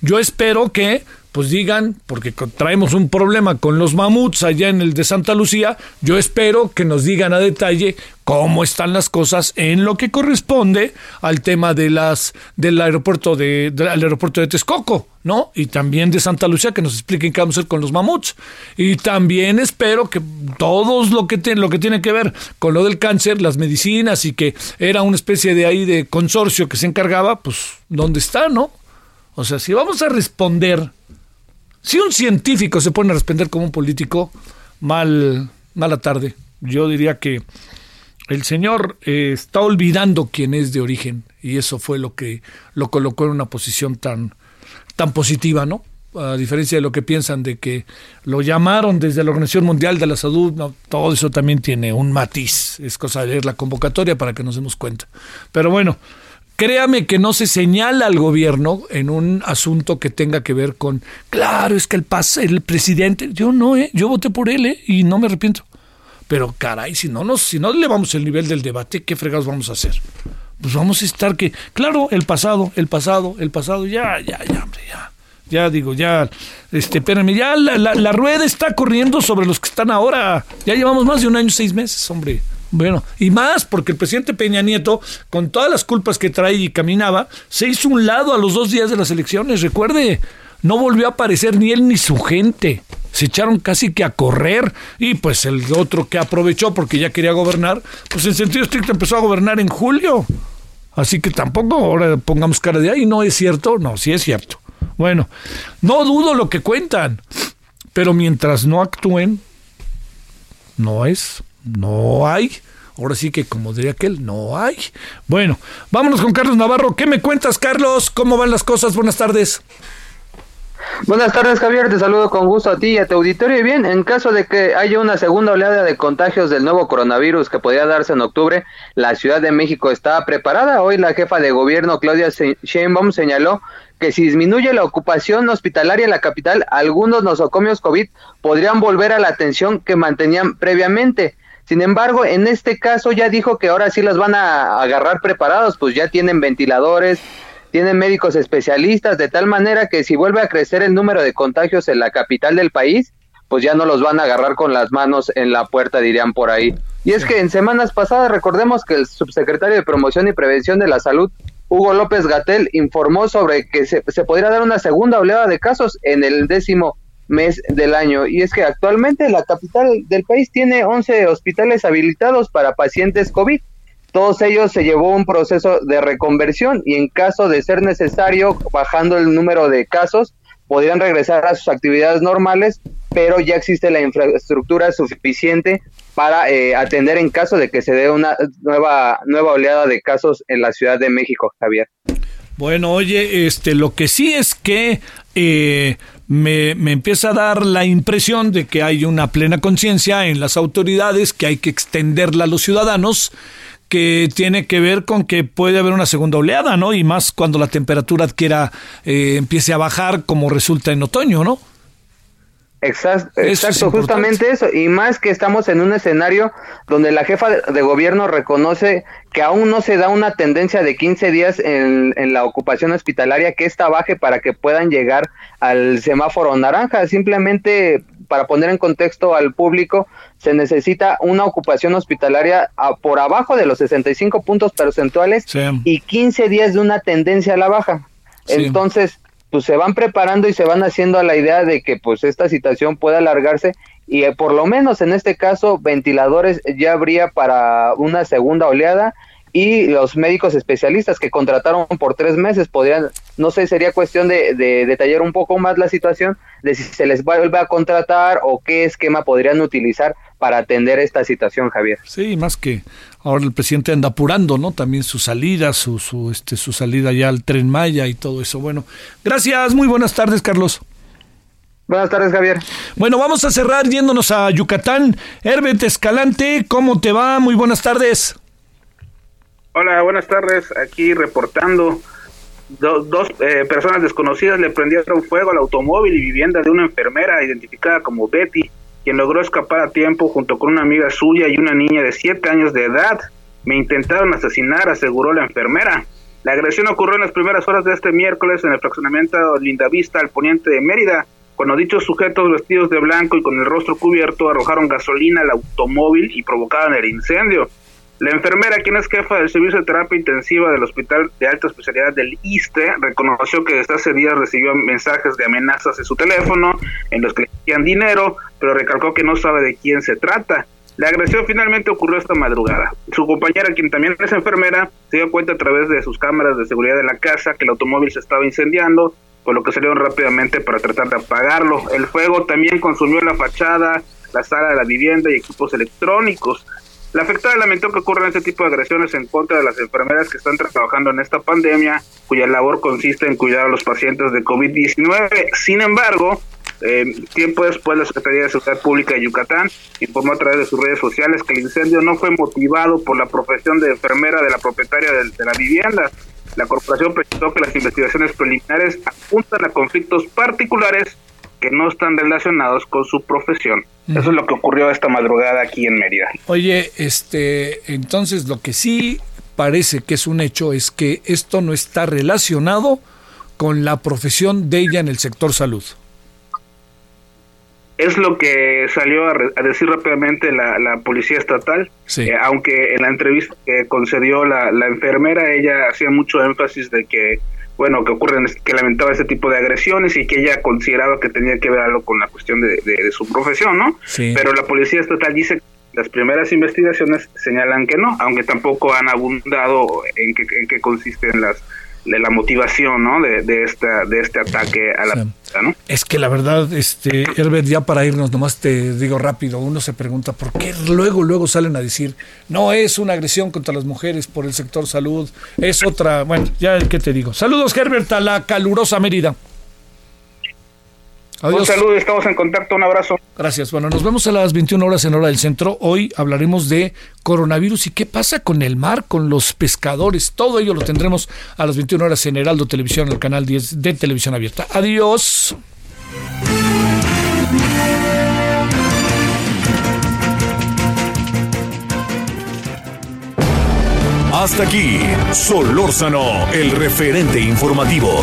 Yo espero que pues digan, porque traemos un problema con los mamuts allá en el de Santa Lucía, yo espero que nos digan a detalle cómo están las cosas en lo que corresponde al tema de las del aeropuerto de, del aeropuerto de Texcoco, ¿no? Y también de Santa Lucía que nos expliquen qué vamos a hacer con los mamuts. Y también espero que todos lo que lo que tiene que ver con lo del cáncer, las medicinas y que era una especie de ahí de consorcio que se encargaba, pues ¿dónde está, no? O sea, si vamos a responder si un científico se pone a responder como un político, mal, mala tarde. Yo diría que el señor eh, está olvidando quién es de origen y eso fue lo que lo colocó en una posición tan, tan positiva, ¿no? A diferencia de lo que piensan de que lo llamaron desde la Organización Mundial de la Salud, no, todo eso también tiene un matiz. Es cosa de leer la convocatoria para que nos demos cuenta. Pero bueno, Créame que no se señala al gobierno en un asunto que tenga que ver con, claro, es que el, pas, el presidente, yo no, ¿eh? yo voté por él ¿eh? y no me arrepiento. Pero caray, si no, nos, si no elevamos el nivel del debate, ¿qué fregados vamos a hacer? Pues vamos a estar que, claro, el pasado, el pasado, el pasado, ya, ya, ya, hombre, ya. Ya digo, ya, este, espérenme, ya la, la, la rueda está corriendo sobre los que están ahora. Ya llevamos más de un año, seis meses, hombre. Bueno, y más porque el presidente Peña Nieto, con todas las culpas que trae y caminaba, se hizo un lado a los dos días de las elecciones. Recuerde, no volvió a aparecer ni él ni su gente. Se echaron casi que a correr y pues el otro que aprovechó porque ya quería gobernar, pues en sentido estricto empezó a gobernar en julio. Así que tampoco ahora pongamos cara de ahí, no es cierto, no, sí es cierto. Bueno, no dudo lo que cuentan, pero mientras no actúen, no es, no hay. Ahora sí que como diría aquel, no hay. Bueno, vámonos con Carlos Navarro. ¿Qué me cuentas, Carlos? ¿Cómo van las cosas? Buenas tardes. Buenas tardes, Javier. Te saludo con gusto a ti y a tu auditorio. Y bien, en caso de que haya una segunda oleada de contagios del nuevo coronavirus que podría darse en octubre, la Ciudad de México está preparada. Hoy la jefa de gobierno, Claudia Sheinbaum, señaló que si disminuye la ocupación hospitalaria en la capital, algunos nosocomios COVID podrían volver a la atención que mantenían previamente. Sin embargo, en este caso ya dijo que ahora sí las van a agarrar preparados, pues ya tienen ventiladores, tienen médicos especialistas, de tal manera que si vuelve a crecer el número de contagios en la capital del país, pues ya no los van a agarrar con las manos en la puerta, dirían por ahí. Y es que en semanas pasadas recordemos que el subsecretario de Promoción y Prevención de la Salud, Hugo López Gatel, informó sobre que se, se podría dar una segunda oleada de casos en el décimo mes del año. Y es que actualmente la capital del país tiene 11 hospitales habilitados para pacientes COVID. Todos ellos se llevó un proceso de reconversión y en caso de ser necesario, bajando el número de casos, podrían regresar a sus actividades normales, pero ya existe la infraestructura suficiente para eh, atender en caso de que se dé una nueva nueva oleada de casos en la Ciudad de México, Javier. Bueno, oye, este, lo que sí es que eh, me, me, empieza a dar la impresión de que hay una plena conciencia en las autoridades que hay que extenderla a los ciudadanos que tiene que ver con que puede haber una segunda oleada, ¿no? Y más cuando la temperatura adquiera, eh, empiece a bajar como resulta en otoño, ¿no? Exacto, exacto justamente eso. Y más que estamos en un escenario donde la jefa de gobierno reconoce que aún no se da una tendencia de 15 días en, en, la ocupación hospitalaria, que esta baje para que puedan llegar al semáforo naranja. Simplemente para poner en contexto al público, se necesita una ocupación hospitalaria a, por abajo de los 65 puntos porcentuales sí. y 15 días de una tendencia a la baja. Sí. Entonces, pues se van preparando y se van haciendo a la idea de que pues esta situación pueda alargarse y eh, por lo menos en este caso ventiladores ya habría para una segunda oleada y los médicos especialistas que contrataron por tres meses podrían, no sé, sería cuestión de, de, detallar un poco más la situación de si se les vuelve a contratar o qué esquema podrían utilizar para atender esta situación, Javier. Sí, más que ahora el presidente anda apurando, ¿no? También su salida, su, su, este, su salida ya al tren Maya y todo eso. Bueno, gracias, muy buenas tardes, Carlos. Buenas tardes, Javier. Bueno, vamos a cerrar yéndonos a Yucatán. Herbert Escalante, ¿cómo te va? Muy buenas tardes. Hola, buenas tardes. Aquí reportando. Do, dos eh, personas desconocidas le prendieron fuego al automóvil y vivienda de una enfermera identificada como Betty, quien logró escapar a tiempo junto con una amiga suya y una niña de 7 años de edad. Me intentaron asesinar, aseguró la enfermera. La agresión ocurrió en las primeras horas de este miércoles en el fraccionamiento Lindavista al poniente de Mérida, cuando dichos sujetos vestidos de blanco y con el rostro cubierto arrojaron gasolina al automóvil y provocaron el incendio. La enfermera, quien es jefa del servicio de terapia intensiva del Hospital de Alta Especialidad del ISTE, reconoció que desde hace días recibió mensajes de amenazas en su teléfono en los que le pedían dinero, pero recalcó que no sabe de quién se trata. La agresión finalmente ocurrió esta madrugada. Su compañera, quien también es enfermera, se dio cuenta a través de sus cámaras de seguridad de la casa que el automóvil se estaba incendiando, por lo que salieron rápidamente para tratar de apagarlo. El fuego también consumió la fachada, la sala de la vivienda y equipos electrónicos. La afectada lamentó que ocurran este tipo de agresiones en contra de las enfermeras que están trabajando en esta pandemia, cuya labor consiste en cuidar a los pacientes de COVID-19. Sin embargo, eh, tiempo después, la Secretaría de Seguridad Pública de Yucatán informó a través de sus redes sociales que el incendio no fue motivado por la profesión de enfermera de la propietaria de, de la vivienda. La corporación precisó que las investigaciones preliminares apuntan a conflictos particulares que no están relacionados con su profesión. Eso es lo que ocurrió esta madrugada aquí en Mérida. Oye, este, entonces lo que sí parece que es un hecho es que esto no está relacionado con la profesión de ella en el sector salud. Es lo que salió a, decir rápidamente la, policía estatal, eh, aunque en la entrevista que concedió la, la enfermera, ella hacía mucho énfasis de que bueno, que ocurren, que lamentaba este tipo de agresiones y que ella consideraba que tenía que ver algo con la cuestión de, de, su profesión, ¿no? Pero la policía estatal dice que las primeras investigaciones señalan que no, aunque tampoco han abundado en qué, en consisten las de la motivación ¿no? de, de, esta, de este ataque a la Es que la verdad, este, Herbert, ya para irnos, nomás te digo rápido, uno se pregunta por qué luego, luego salen a decir, no es una agresión contra las mujeres por el sector salud, es otra, bueno, ya qué te digo. Saludos, Herbert, a la calurosa Mérida. Un saludo, estamos en contacto, un abrazo. Gracias. Bueno, nos vemos a las 21 horas en hora del centro. Hoy hablaremos de coronavirus y qué pasa con el mar, con los pescadores. Todo ello lo tendremos a las 21 horas en Heraldo Televisión, el canal 10 de Televisión Abierta. Adiós. Hasta aquí, Solórzano, el referente informativo.